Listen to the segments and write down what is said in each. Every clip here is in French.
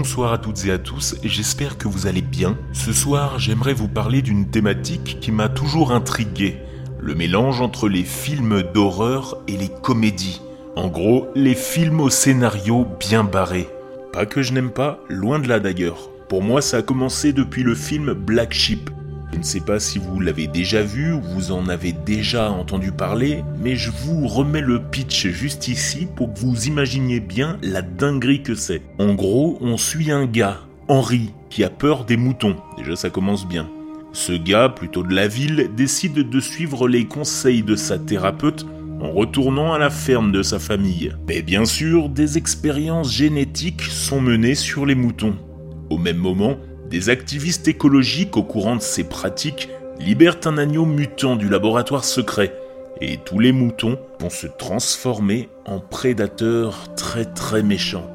bonsoir à toutes et à tous, j'espère que vous allez bien. Ce soir, j'aimerais vous parler d'une thématique qui m'a toujours intrigué, le mélange entre les films d'horreur et les comédies. En gros, les films au scénario bien barré. Pas que je n'aime pas, loin de là d'ailleurs. Pour moi, ça a commencé depuis le film Black Sheep, je ne sais pas si vous l'avez déjà vu ou vous en avez déjà entendu parler, mais je vous remets le pitch juste ici pour que vous imaginiez bien la dinguerie que c'est. En gros, on suit un gars, Henri, qui a peur des moutons. Déjà ça commence bien. Ce gars, plutôt de la ville, décide de suivre les conseils de sa thérapeute en retournant à la ferme de sa famille. Mais bien sûr, des expériences génétiques sont menées sur les moutons. Au même moment, des activistes écologiques au courant de ces pratiques libèrent un agneau mutant du laboratoire secret, et tous les moutons vont se transformer en prédateurs très très méchants.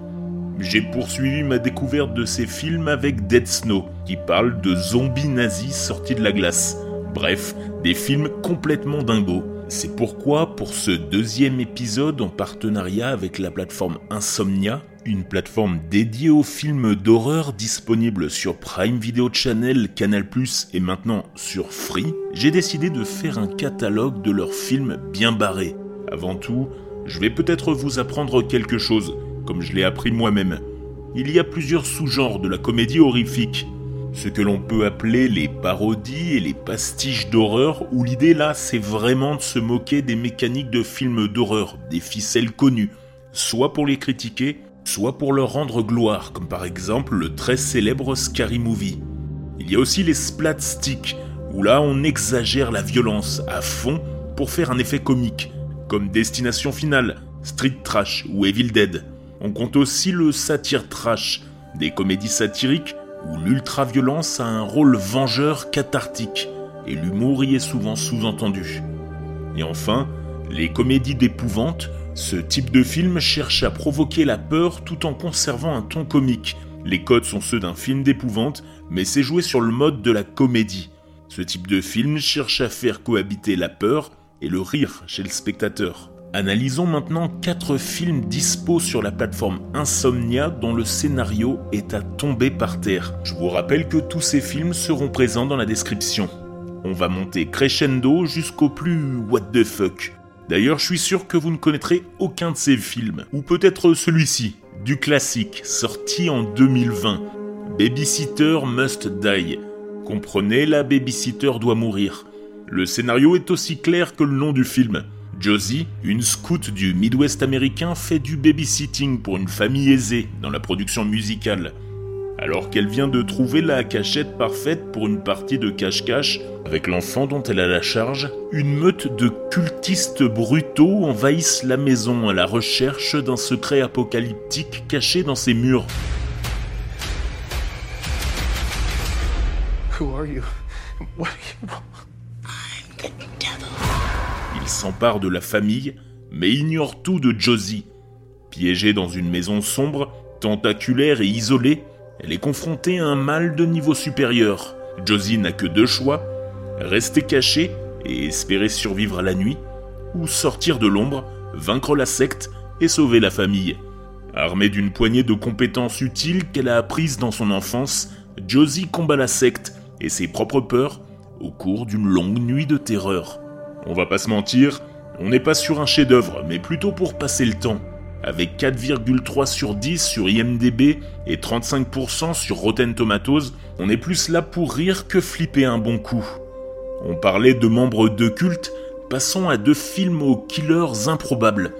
J'ai poursuivi ma découverte de ces films avec Dead Snow, qui parle de zombies nazis sortis de la glace. Bref, des films complètement dingos. C'est pourquoi, pour ce deuxième épisode en partenariat avec la plateforme Insomnia, une plateforme dédiée aux films d'horreur disponible sur Prime Video Channel, Canal+, et maintenant sur Free, j'ai décidé de faire un catalogue de leurs films bien barrés. Avant tout, je vais peut-être vous apprendre quelque chose, comme je l'ai appris moi-même. Il y a plusieurs sous-genres de la comédie horrifique. Ce que l'on peut appeler les parodies et les pastiches d'horreur, où l'idée là, c'est vraiment de se moquer des mécaniques de films d'horreur, des ficelles connues, soit pour les critiquer, soit pour leur rendre gloire, comme par exemple le très célèbre Scary Movie. Il y a aussi les splat sticks, où là on exagère la violence à fond pour faire un effet comique, comme Destination Finale, Street Trash ou Evil Dead. On compte aussi le satire trash, des comédies satiriques où l'ultra-violence a un rôle vengeur cathartique, et l'humour y est souvent sous-entendu. Et enfin, les comédies d'épouvante ce type de film cherche à provoquer la peur tout en conservant un ton comique. Les codes sont ceux d'un film d'épouvante, mais c'est joué sur le mode de la comédie. Ce type de film cherche à faire cohabiter la peur et le rire chez le spectateur. Analysons maintenant 4 films dispo sur la plateforme Insomnia dont le scénario est à tomber par terre. Je vous rappelle que tous ces films seront présents dans la description. On va monter crescendo jusqu'au plus what the fuck. D'ailleurs, je suis sûr que vous ne connaîtrez aucun de ces films, ou peut-être celui-ci, du classique, sorti en 2020, Babysitter Must Die. Comprenez, la babysitter doit mourir. Le scénario est aussi clair que le nom du film. Josie, une scout du Midwest américain, fait du babysitting pour une famille aisée dans la production musicale. Alors qu'elle vient de trouver la cachette parfaite pour une partie de cache-cache, avec l'enfant dont elle a la charge, une meute de cultistes brutaux envahissent la maison à la recherche d'un secret apocalyptique caché dans ses murs. Il s'empare de la famille, mais ignore tout de Josie. Piégée dans une maison sombre, tentaculaire et isolée, elle est confrontée à un mal de niveau supérieur. Josie n'a que deux choix rester cachée et espérer survivre à la nuit, ou sortir de l'ombre, vaincre la secte et sauver la famille. Armée d'une poignée de compétences utiles qu'elle a apprises dans son enfance, Josie combat la secte et ses propres peurs au cours d'une longue nuit de terreur. On va pas se mentir, on n'est pas sur un chef-d'œuvre, mais plutôt pour passer le temps. Avec 4,3 sur 10 sur IMDb et 35% sur Rotten Tomatoes, on est plus là pour rire que flipper un bon coup. On parlait de membres de culte, passons à deux films aux killers improbables.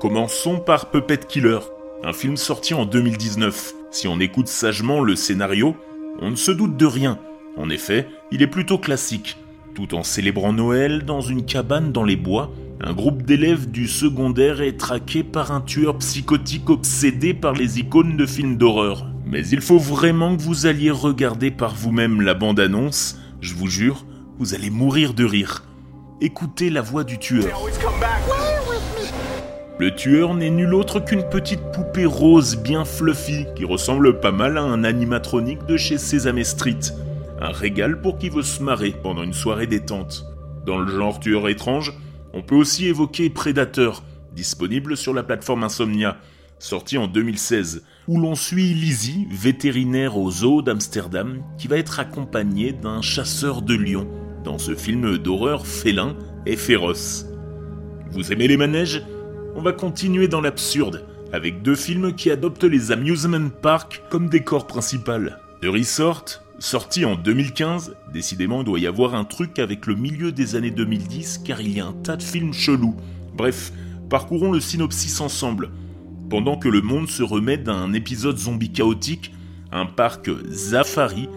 Commençons par Puppet Killer, un film sorti en 2019. Si on écoute sagement le scénario, on ne se doute de rien. En effet, il est plutôt classique. Tout en célébrant Noël dans une cabane dans les bois, un groupe d'élèves du secondaire est traqué par un tueur psychotique obsédé par les icônes de films d'horreur. Mais il faut vraiment que vous alliez regarder par vous-même la bande-annonce, je vous jure, vous allez mourir de rire. Écoutez la voix du tueur. Le tueur n'est nul autre qu'une petite poupée rose bien fluffy qui ressemble pas mal à un animatronique de chez Sesame Street. Un régal pour qui veut se marrer pendant une soirée détente. Dans le genre tueur étrange, on peut aussi évoquer Predator, disponible sur la plateforme Insomnia. sorti en 2016, où l'on suit Lizzie, vétérinaire au zoo d'Amsterdam, qui va être accompagnée d'un chasseur de lions dans ce film d'horreur félin et féroce. Vous aimez les manèges? On va continuer dans l'absurde, avec deux films qui adoptent les amusement parks comme décor principal. The Resort, sorti en 2015, décidément il doit y avoir un truc avec le milieu des années 2010 car il y a un tas de films chelous. Bref, parcourons le synopsis ensemble. Pendant que le monde se remet d'un épisode zombie chaotique, un parc Zafari,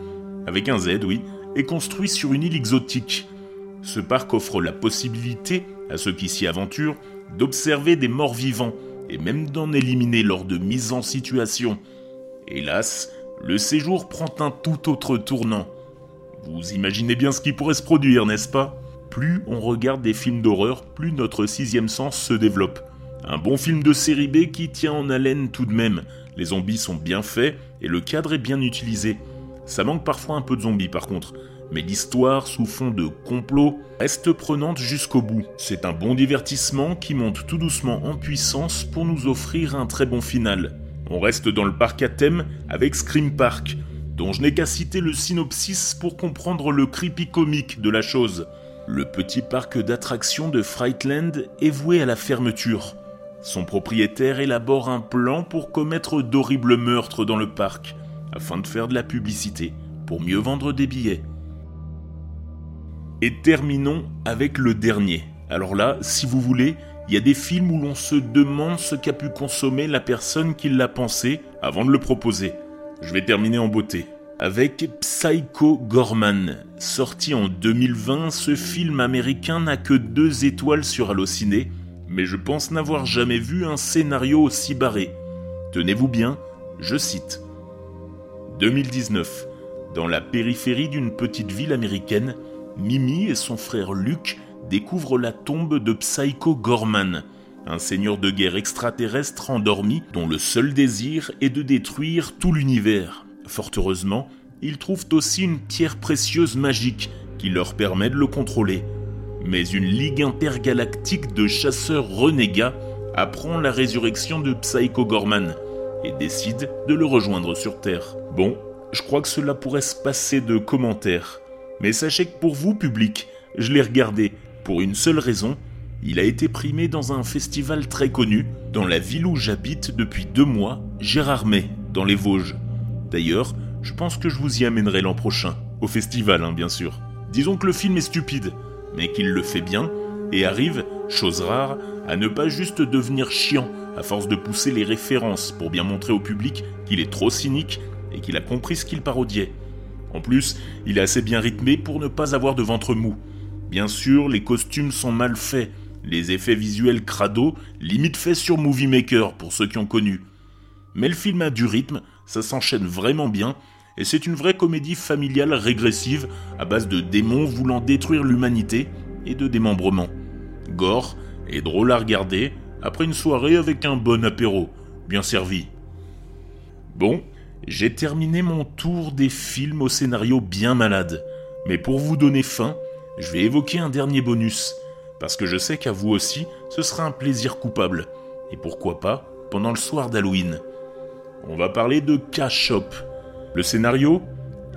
avec un Z oui, est construit sur une île exotique. Ce parc offre la possibilité, à ceux qui s'y aventurent, d'observer des morts vivants, et même d'en éliminer lors de mise en situation. Hélas, le séjour prend un tout autre tournant. Vous imaginez bien ce qui pourrait se produire, n'est-ce pas? Plus on regarde des films d'horreur, plus notre sixième sens se développe. Un bon film de série B qui tient en haleine tout de même. Les zombies sont bien faits et le cadre est bien utilisé. Ça manque parfois un peu de zombies par contre, mais l'histoire sous fond de complot reste prenante jusqu'au bout. C'est un bon divertissement qui monte tout doucement en puissance pour nous offrir un très bon final. On reste dans le parc à thème avec Scream Park, dont je n'ai qu'à citer le synopsis pour comprendre le creepy comique de la chose. Le petit parc d'attractions de Frightland est voué à la fermeture. Son propriétaire élabore un plan pour commettre d'horribles meurtres dans le parc, afin de faire de la publicité, pour mieux vendre des billets. Et terminons avec le dernier. Alors là, si vous voulez, il y a des films où l'on se demande ce qu'a pu consommer la personne qui l'a pensé avant de le proposer. Je vais terminer en beauté. Avec Psycho Gorman, sorti en 2020, ce film américain n'a que deux étoiles sur Allociné, mais je pense n'avoir jamais vu un scénario aussi barré. Tenez-vous bien, je cite. 2019. Dans la périphérie d'une petite ville américaine, Mimi et son frère Luke découvrent la tombe de Psycho Gorman, un seigneur de guerre extraterrestre endormi dont le seul désir est de détruire tout l'univers. Fort heureusement, ils trouvent aussi une pierre précieuse magique qui leur permet de le contrôler. Mais une ligue intergalactique de chasseurs renégats apprend la résurrection de Psycho Gorman et décide de le rejoindre sur Terre. Bon, je crois que cela pourrait se passer de commentaires. Mais sachez que pour vous, public, je l'ai regardé pour une seule raison. Il a été primé dans un festival très connu, dans la ville où j'habite depuis deux mois, Gérardmer, dans les Vosges. D'ailleurs, je pense que je vous y amènerai l'an prochain, au festival, hein, bien sûr. Disons que le film est stupide, mais qu'il le fait bien, et arrive, chose rare, à ne pas juste devenir chiant, à force de pousser les références pour bien montrer au public qu'il est trop cynique et qu'il a compris ce qu'il parodiait. En plus, il est assez bien rythmé pour ne pas avoir de ventre mou. Bien sûr, les costumes sont mal faits, les effets visuels crado, limite faits sur Movie Maker pour ceux qui ont connu. Mais le film a du rythme, ça s'enchaîne vraiment bien, et c'est une vraie comédie familiale régressive à base de démons voulant détruire l'humanité et de démembrement. Gore et drôle à regarder après une soirée avec un bon apéro, bien servi. Bon, j'ai terminé mon tour des films au scénario bien malade. Mais pour vous donner fin, je vais évoquer un dernier bonus. Parce que je sais qu'à vous aussi, ce sera un plaisir coupable. Et pourquoi pas pendant le soir d'Halloween. On va parler de K-Shop. Le scénario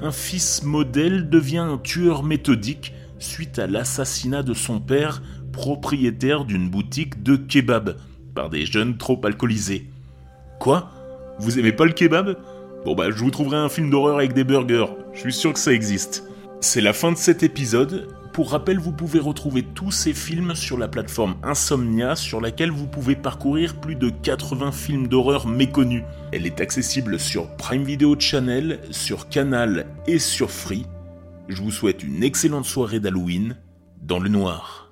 Un fils modèle devient un tueur méthodique suite à l'assassinat de son père, propriétaire d'une boutique de kebab, par des jeunes trop alcoolisés. Quoi? Vous aimez pas le kebab? Bon bah je vous trouverai un film d'horreur avec des burgers, je suis sûr que ça existe. C'est la fin de cet épisode. Pour rappel, vous pouvez retrouver tous ces films sur la plateforme Insomnia sur laquelle vous pouvez parcourir plus de 80 films d'horreur méconnus. Elle est accessible sur Prime Video Channel, sur Canal et sur Free. Je vous souhaite une excellente soirée d'Halloween dans le noir.